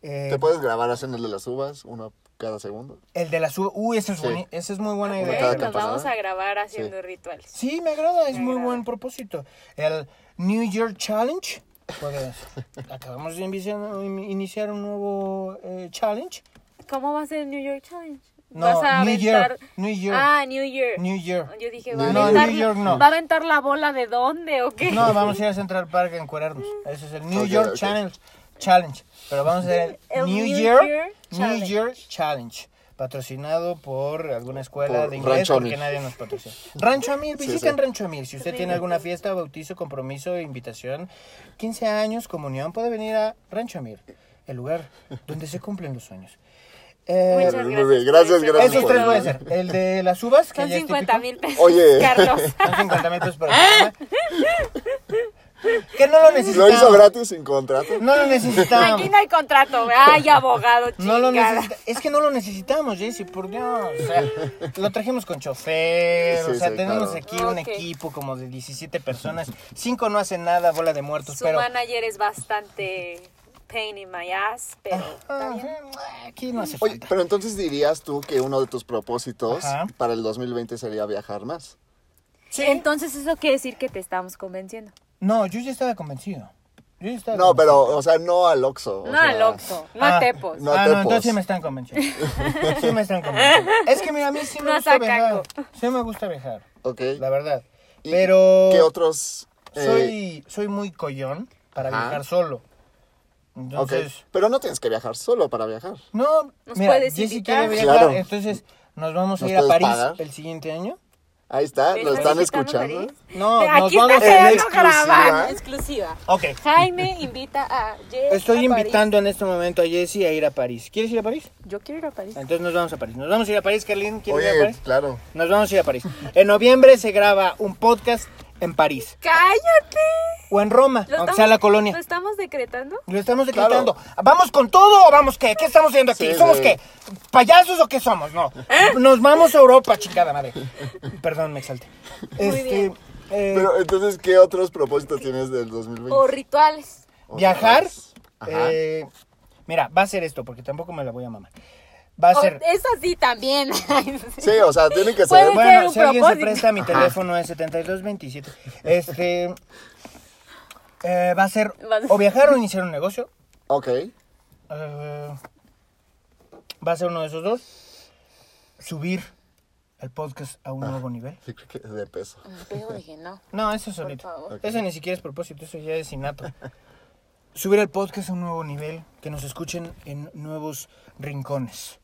Eh, ¿Te puedes grabar haciendo el de las uvas, uno cada segundo? el de la su uy, ese es, Sí. ese es muy buena idea. nos temporada. vamos a grabar haciendo Sí. rituales. Sí, me agrada, es Me muy agrada. buen propósito. El New Year Challenge. Pues, acabamos de iniciar, iniciar un nuevo eh, challenge. ¿Cómo va a ser el New York Challenge? No, Vas a New aventar... Year, New Year. Ah, New Year. New Year. Yo dije, No, ¿va a, New aventar, York no. ¿va a aventar la bola de dónde o qué? No, vamos a ir a Central Park a encuerarnos. Ese es el New Ok, York ok. Challenge. Challenge. Pero vamos a hacer el, El New, New Year, Year New Challenge. Year Challenge. Patrocinado por alguna escuela Por de inglés Rancho porque Amir. nadie nos patrocina. Rancho Amir, visiten sí. Rancho Amir. Si usted tiene alguna fiesta, bautizo, compromiso, invitación, 15 años, comunión, puede venir a Rancho Amir, el lugar donde se cumplen los sueños. Eh, Muchas Muy gracias. bien, gracias, esos tres el- voy a hacer. El de las uvas, que Son ya es 50 típico. mil pesos, Oye. Carlos. Son 50 metros por programa. No lo ¿Lo necesitamos. hizo gratis sin contrato? No lo necesitamos. Aquí no hay contrato. Ay, abogado, No lo chingada. necesita- Es que no lo necesitamos, Jessy, por Dios. O sea, lo trajimos con chofer. Sí, o sea, sí, tenemos claro. aquí un equipo como de 17 personas. Cinco no hacen nada, bola de muertos, Su pero. manager es bastante pain in my ass, pero bien. Aquí no hace Oye, falta. pero entonces dirías tú que uno de tus propósitos Ajá. para el 2020 sería viajar más. Sí. Entonces eso quiere decir que te estamos convenciendo. No, yo ya estaba convencido. Yo ya estaba No, pero, o sea, no al Oxxo. o No sea, al Oxxo, no Ah, a Tepos. no. ah, no, entonces sí me están convenciendo. Sí me están convenciendo. Es que mira, a mí sí me No gusta viajar. sacaco. Sí me gusta viajar, Ok. la verdad. ¿Y Pero ¿Qué otros? eh, soy, soy muy collón para Ajá. viajar solo. ok. Entonces, Pero no tienes que viajar solo para viajar. no, Nos mira, puedes Jessy invitar. quiere viajar, Claro. entonces nos vamos a ¿Nos ir a puedes París pagar? el siguiente año. Ahí está, ¿Me lo están a escuchando. No, nos Aquí vamos está en quedando exclusiva. Exclusiva. Ok. Jaime invita a Jess Estoy a París. invitando en este momento a Jessy a ir a París. ¿Quieres ir a París? Yo quiero ir a París. Entonces nos vamos a París. Nos vamos a ir a París, Carlín. ¿Quieres ir a Oye, París? claro. Nos vamos a ir a París. En noviembre se graba un podcast en París. ¡Cállate! O en Roma, ¿Lo aunque estamos- sea la colonia. ¿Lo estamos decretando? Lo estamos decretando. ¿Vamos con todo o vamos qué? ¿Qué estamos haciendo aquí? Sí, ¿Somos sí. qué? ¿Payasos o qué somos? No. Nos vamos a Europa, chingada madre. Perdón, me exalté. Este, bien. eh, Pero entonces, ¿qué otros propósitos tienes del 2020? O rituales. viajar. Ajá. eh, mira, va a ser esto, porque tampoco me la voy a mamar. Va a O- ser. eso sí también. Sí, o sea, tiene que ser. ser Bueno, un si alguien se presta, mi teléfono es 7227. Este. eh, va a ser Va a ser- o viajar o iniciar un negocio. Ok. Eh, va a ser uno de esos dos. Subir el podcast a un nuevo nivel. Sí, creo que es de peso. Pero dije, no. No, eso es solito. favor. Ok. Eso ni siquiera es propósito, eso ya es innato. Subir el podcast a un nuevo nivel, que nos escuchen en nuevos rincones.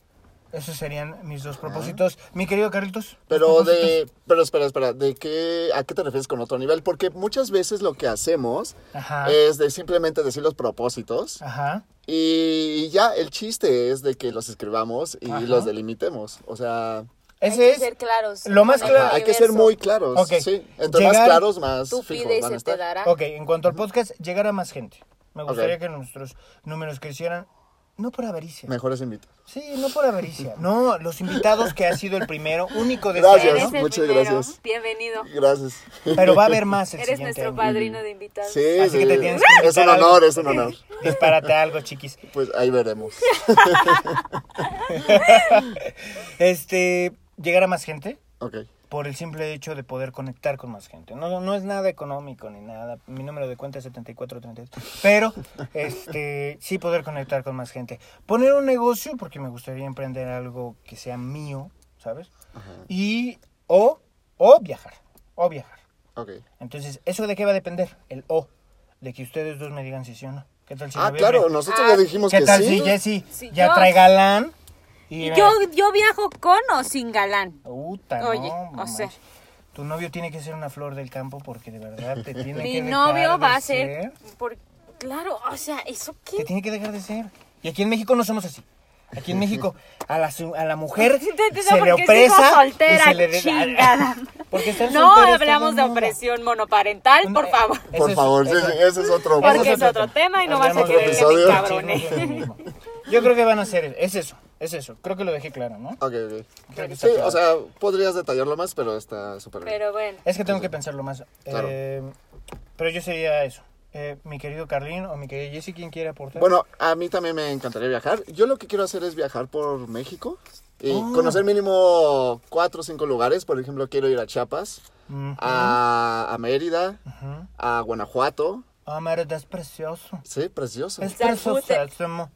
Esos serían mis dos propósitos. Mi querido Carlitos. Pero de, pero espera, espera, ¿de qué, a qué te refieres con otro nivel? Porque muchas veces lo que hacemos Ajá. es de simplemente decir los propósitos Ajá. y ya el chiste es de que los escribamos y Ajá. los delimitemos. O sea, Hay Ese que es ser claros. lo más claro- hay que ser muy claros. Ok. Sí, entre más claros, más Tú fijos pides van a y se te dará. Ok, en cuanto al podcast, llegar a más gente. Me gustaría que nuestros números crecieran, no por avaricia. Mejores invitados. Sí, no por avaricia. No, los invitados que ha sido el primero, único de Gracias. este año. muchas primero. gracias. Bienvenido. Gracias. Pero va a haber más el Eres siguiente nuestro año. padrino de invitados. Sí, Así que sí. te tienes que Es un honor, algo. es un honor. Dispárate algo, chiquis. Pues ahí veremos. Este, llegar a más gente Ok. Por el simple hecho de poder conectar con más gente. No, no es nada económico ni nada. Mi número de cuenta es 7438. Pero, este, sí poder conectar con más gente. Poner un negocio, porque me gustaría emprender algo que sea mío, ¿sabes? Y, o, o viajar, o viajar. Ok. Entonces, ¿eso de qué va a depender? El o. De que ustedes dos me digan si sí o no. ¿Qué tal si Ah, noviembre? claro, nosotros Ah, ya dijimos ¿Qué que tal sí. si Jessy Sí, ya yo- trae galán? Y, Yo, yo viajo con o sin galán. Puta, Oye, no, o sea. Tu novio tiene que ser una flor del campo porque de verdad te tiene Mi que dejar novio va a ser. ser. Por, claro, o sea, ¿eso Te qué? tiene que dejar de ser. Y aquí en México no somos así. Aquí en México a la, su- a la mujer Te- te- se le opresa soltera, y se le de- chingada. Porque No hablamos de opresión monoparental, por Eh, favor. ese Por es- favor, sí, ese- sí, ese es otro. Porque ese es otro tema y no vas a querer que me episodio. cabrone. Sí, no es lo mismo. Yo creo que van a ser, es eso, es eso. Creo que lo dejé claro, ¿no? Ok, ok. Creo que Sí, está claro. o sea, podrías detallarlo más, pero está súper bien. Pero bueno. Es que tengo que pensarlo más. Claro. Eh, pero yo sería eso. Eh, mi querido Carlín o mi querida Jessie, ¿quién quiere aportar? Bueno, a mí también me encantaría viajar. Yo lo que quiero hacer es viajar por México y Oh. conocer mínimo cuatro o cinco lugares. Por ejemplo, quiero ir a Chiapas, a, a Mérida, a Guanajuato. Ah, Mérida es precioso. Sí, precioso. Es Salbute. preciosísimo.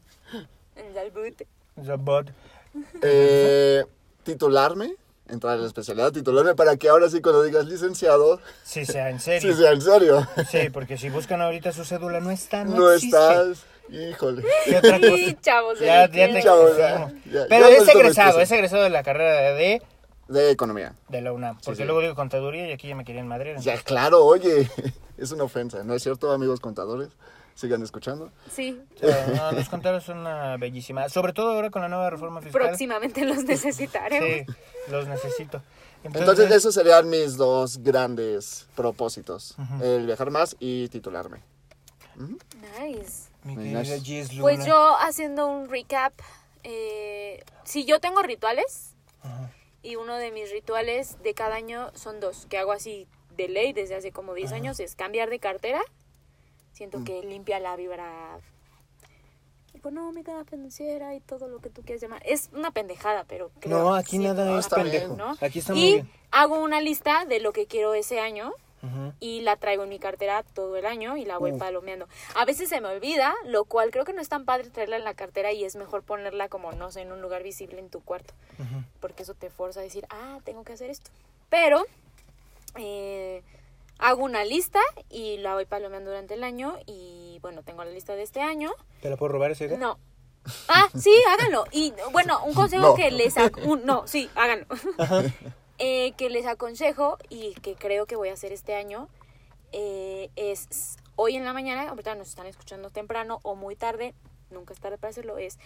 Zabot. Eh, titularme, entrar en la especialidad, titularme para que ahora sí cuando digas licenciado, Sí, sea en sí serio. sea en serio. Sí, porque si buscan ahorita su cédula no está, no, No existe. estás, híjole. ¿Qué otra cosa? Sí, chavos. Ya, ya te. Chavos, sí, ya, ya, Pero ya es egresado, es egresado de la carrera de, De economía. de la UNAM. Porque sí. luego digo contaduría y aquí ya me querían madre. Ya, claro, oye, es una ofensa, ¿no es cierto, amigos contadores? Sigan escuchando. Sí, No, los contadores son una bellísima. Sobre todo ahora con la nueva reforma fiscal. próximamente los necesitaremos. Sí, los necesito. Entonces, esos serían mis dos grandes propósitos. El viajar más y titularme. Nice. Mi Muy querida nice. Luna. Pues yo haciendo un recap, eh, si yo tengo rituales y uno de mis rituales de cada año son dos, que hago así de ley desde hace como 10 años, es cambiar de cartera. Siento que limpia la vibra económica, financiera y todo lo que tú quieras llamar. Es una pendejada, pero creo No, aquí sí, nada ¿no? es pendejo. bien. ¿no? Aquí está muy y bien. hago una lista de lo que quiero ese año y la traigo en mi cartera todo el año y la voy Uf. palomeando. A veces se me olvida, lo cual creo que no es tan padre traerla en la cartera y es mejor ponerla como, no sé, en un lugar visible en tu cuarto, porque eso te forza a decir, ah, tengo que hacer esto. Pero eh, hago una lista y la voy palomeando durante el año y bueno, tengo la lista de este año. ¿Te la puedo robar esa idea? No. Ah, sí, háganlo. Y bueno, un consejo No. que les... un- no, sí, háganlo. Eh, que les aconsejo y que creo que voy a hacer este año eh, es hoy en la mañana, ahorita nos están escuchando temprano o muy tarde, nunca es tarde para hacerlo, es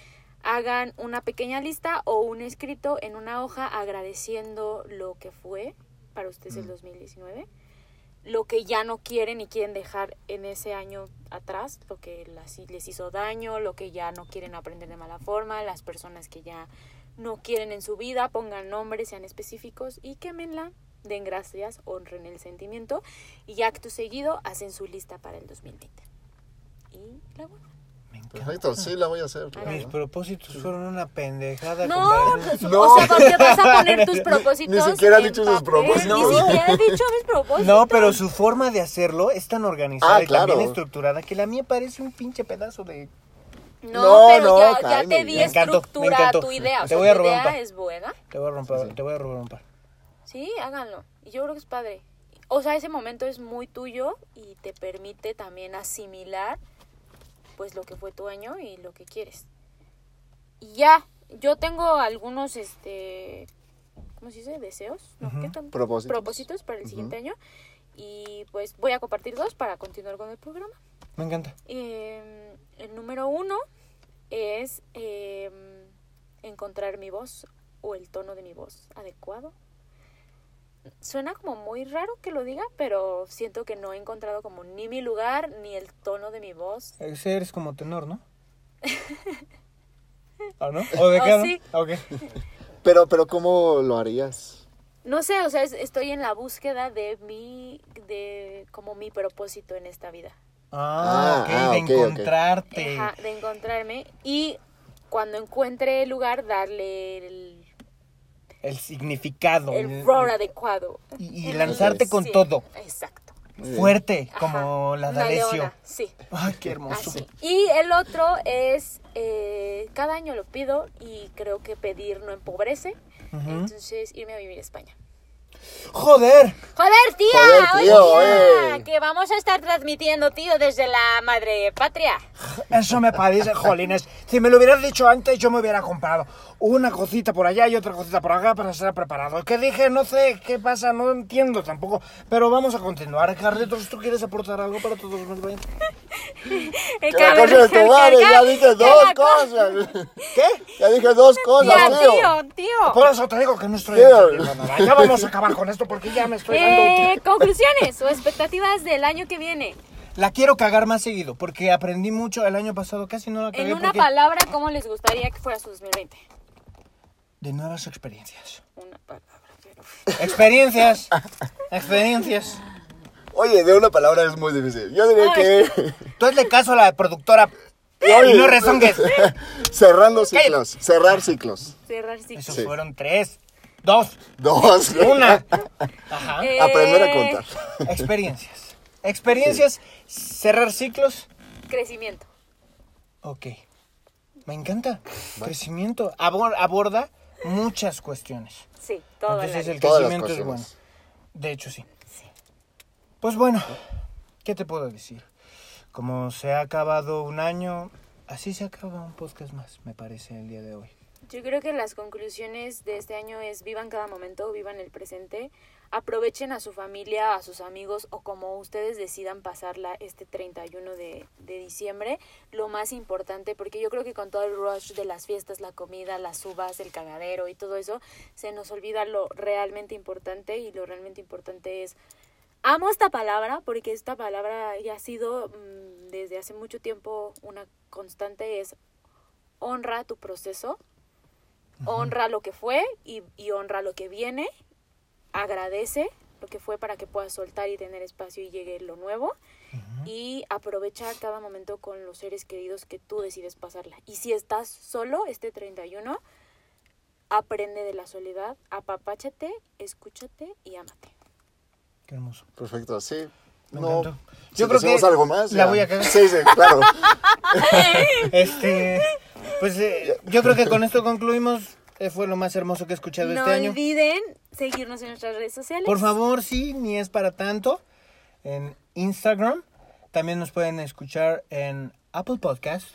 hagan una pequeña lista o un escrito en una hoja agradeciendo lo que fue para ustedes el 2019 lo que ya no quieren y quieren dejar en ese año atrás, lo que las- les hizo daño, lo que ya no quieren aprender de mala forma, las personas que ya no quieren en su vida, pongan nombres, sean específicos y quémenla, den gracias, honren el sentimiento y acto seguido hacen su lista para el 2020. Y la. Me. Perfecto, sí la voy a hacer. claro. Mis propósitos fueron una pendejada. No, pues, No. o sea, ¿por qué vas a poner tus propósitos? Ni siquiera ha dicho sus propósitos. Ni siquiera he dicho mis propósitos. No, pero su forma de hacerlo es tan organizada Ah, y tan bien estructurada que la mía parece un pinche pedazo de... No, No, pero no, ya, ya te di me encantó, me estructura a encantó. tu idea. O Te voy a tu robar un idea par. es buena. Te voy a romper, te voy a robar un par. Sí, háganlo. Y yo creo que es padre. O sea, ese momento es muy tuyo y te permite también asimilar pues lo que fue tu año y lo que quieres. Y ya, yo tengo algunos, este, ¿cómo se dice? Deseos, ¿no? ¿Qué tan- Propósitos. propósitos para el siguiente año. Y pues voy a compartir dos para continuar con el programa. Me encanta. Eh, el número uno es eh, encontrar mi voz o el tono de mi voz adecuado. Suena como muy raro que lo diga, pero siento que no he encontrado como ni mi lugar ni el tono de mi voz. Ese eres como tenor, ¿no? ¿O no? ¿O de Oh, qué? no? sí. Ok. Pero, pero ¿cómo lo harías? No sé, o sea, es- estoy en la búsqueda de mi, de como mi propósito en esta vida. Ah, Ah, ok, ah, de encontrarte. Ajá, de encontrarme y cuando encuentre el lugar darle el, El significado. el rol adecuado. Y, y lanzarte con Sí, todo. Exacto. Fuerte, Ajá, como la de una Alessio. leona, Sí. Ay, qué hermoso. Así. Y el otro es, eh, cada año lo pido y creo que pedir no empobrece. Entonces, irme a vivir a España. Joder. Joder, tía, Joder, tío, oye, tía, eh. que vamos a estar transmitiendo, tío, desde la madre patria. Eso me parece, jolines. Si me lo hubieras dicho antes, yo me hubiera comprado una cosita por allá y otra cosita por acá para estar preparado. ¿Qué dije? No sé qué pasa, no entiendo tampoco. Pero vamos a continuar. Carlitos, ¿tú quieres aportar algo para todos los 2020? Que la cosa de tu madre, ya dije dos cosas. ¿Qué? Ya dije dos cosas, tío. tío. Por eso te digo que no estoy nada. Ya vamos a acabar con esto porque ya me estoy dando... Eh, conclusiones o expectativas del año que viene. La quiero cagar más seguido porque aprendí mucho el año pasado. Casi no la cagué En una porque... palabra, ¿cómo les gustaría que fuera su 2020? De nuevas experiencias. Una palabra, pero... Experiencias. Experiencias. Oye, de una palabra es muy difícil. Yo diría que... Tú hazle caso a la productora Oye. y no rezongues. Cerrando ciclos. Cerrar ciclos. Cerrar ciclo. Eso Sí. fueron tres, dos, Dos. una. Ajá. Eh, Aprender a contar. Experiencias. Experiencias, cerrar ciclos. Crecimiento. Ok. Me encanta. Crecimiento. Abor- aborda muchas cuestiones. Sí, todo Entonces el Todas las crecimiento es bueno. De hecho, sí. Sí. Pues bueno, ¿qué te puedo decir? Como se ha acabado un año, así se acaba un podcast más, me parece, el día de hoy. Yo creo que las conclusiones de este año es vivan cada momento, vivan el presente, aprovechen a su familia, a sus amigos o como ustedes decidan pasarla este 31 de, de diciembre, lo más importante, porque yo creo que con todo el rush de las fiestas, la comida, las uvas, el cagadero y todo eso, se nos olvida lo realmente importante y lo realmente importante es Amo esta palabra porque esta palabra ya ha sido mm, desde hace mucho tiempo una constante, es honra tu proceso, honra lo que fue y, y honra lo que viene, agradece lo que fue para que puedas soltar y tener espacio y llegue lo nuevo y aprovecha cada momento con los seres queridos que tú decides pasarla. Y si estás solo este 31, aprende de la soledad, apapáchate, escúchate y ámate. Qué hermoso. Perfecto, sí. Me no, encantó. si Yo creo que algo más. la ya. voy a cagar. Sí, sí, claro. Este, pues eh, yo creo que con esto concluimos. Fue lo más hermoso que he escuchado No este año. olviden seguirnos en nuestras redes sociales. Por favor, sí, ni es para tanto. En Instagram. También nos pueden escuchar en Apple Podcast,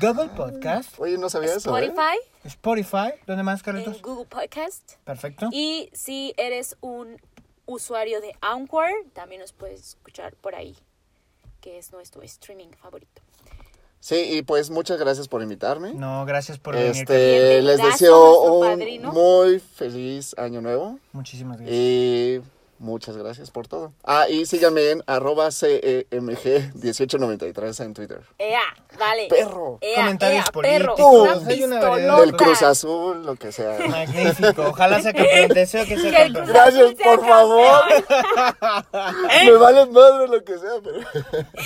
Google Podcast, Oye, no sabía eso, ¿eh? Spotify, Spotify. ¿Dónde más, Carlitos? en Google Podcast. Perfecto. Y si eres un usuario de Anchor, también nos puedes escuchar por ahí, que es nuestro streaming favorito. Sí, y pues muchas gracias por invitarme. No, gracias por venir. Este, les deseo un padrino. muy feliz año nuevo. Muchísimas gracias. Y muchas gracias por todo. Ah, y síganme en arroba CEMG1893 en Twitter. ¡Ea! Dale. Perro. ¡Ea! Comentarios ea, políticos. perro! Una Hay una variedad. Del Cruz Azul, lo que sea. Magnífico. Ojalá sea campeón. Deseo que sea campeón. Gracias, por favor. Me vale madre lo que sea, pero...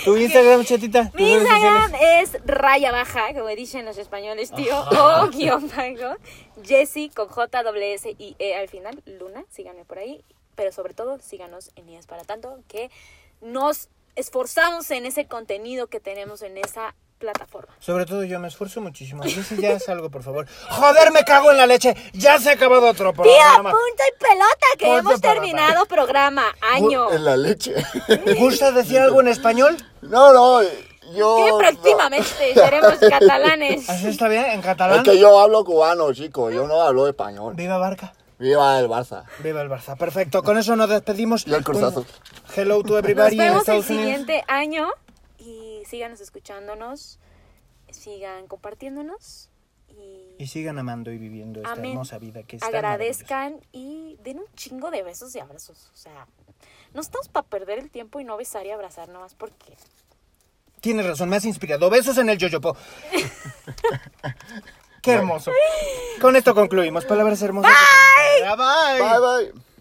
Tu Instagram, chatita. Mi Instagram es raya baja, como dicen los españoles, tío, o guion bajo, Jessie con J, W, S y E al final, Luna, síganme por ahí, pero sobre todo síganos en Días para Tanto, que nos esforzamos en ese contenido que tenemos en esa plataforma. Sobre todo yo me esfuerzo muchísimo. Dice ya salgo, por favor. Joder, me cago en la leche. Ya se ha acabado otro programa. punto y pelota, que Punto hemos terminado programa, año. En la leche. ¿Te gusta decir algo en español? No, no. yo... Que próximamente seremos catalanes. ¿Así está bien? ¿En catalán? Es que yo hablo cubano, chico. Yo no hablo español. Viva Barca. Viva el Barça. Viva el Barça. Perfecto. Con eso nos despedimos. Y el Cruz Azul. Hello to Nos everybody en vemos el Estados Unidos. siguiente año y síganos escuchándonos, sigan compartiéndonos y, Y sigan amando y viviendo esta Amén. hermosa vida que está agradezcan y den un chingo de besos y abrazos. O sea, no estamos para perder el tiempo y no besar y abrazar nomás porque Tienes razón, me has inspirado. Besos en el yoyopo. Qué hermoso. Con esto concluimos. Palabras hermosas. Bye. Bye. Bye, bye.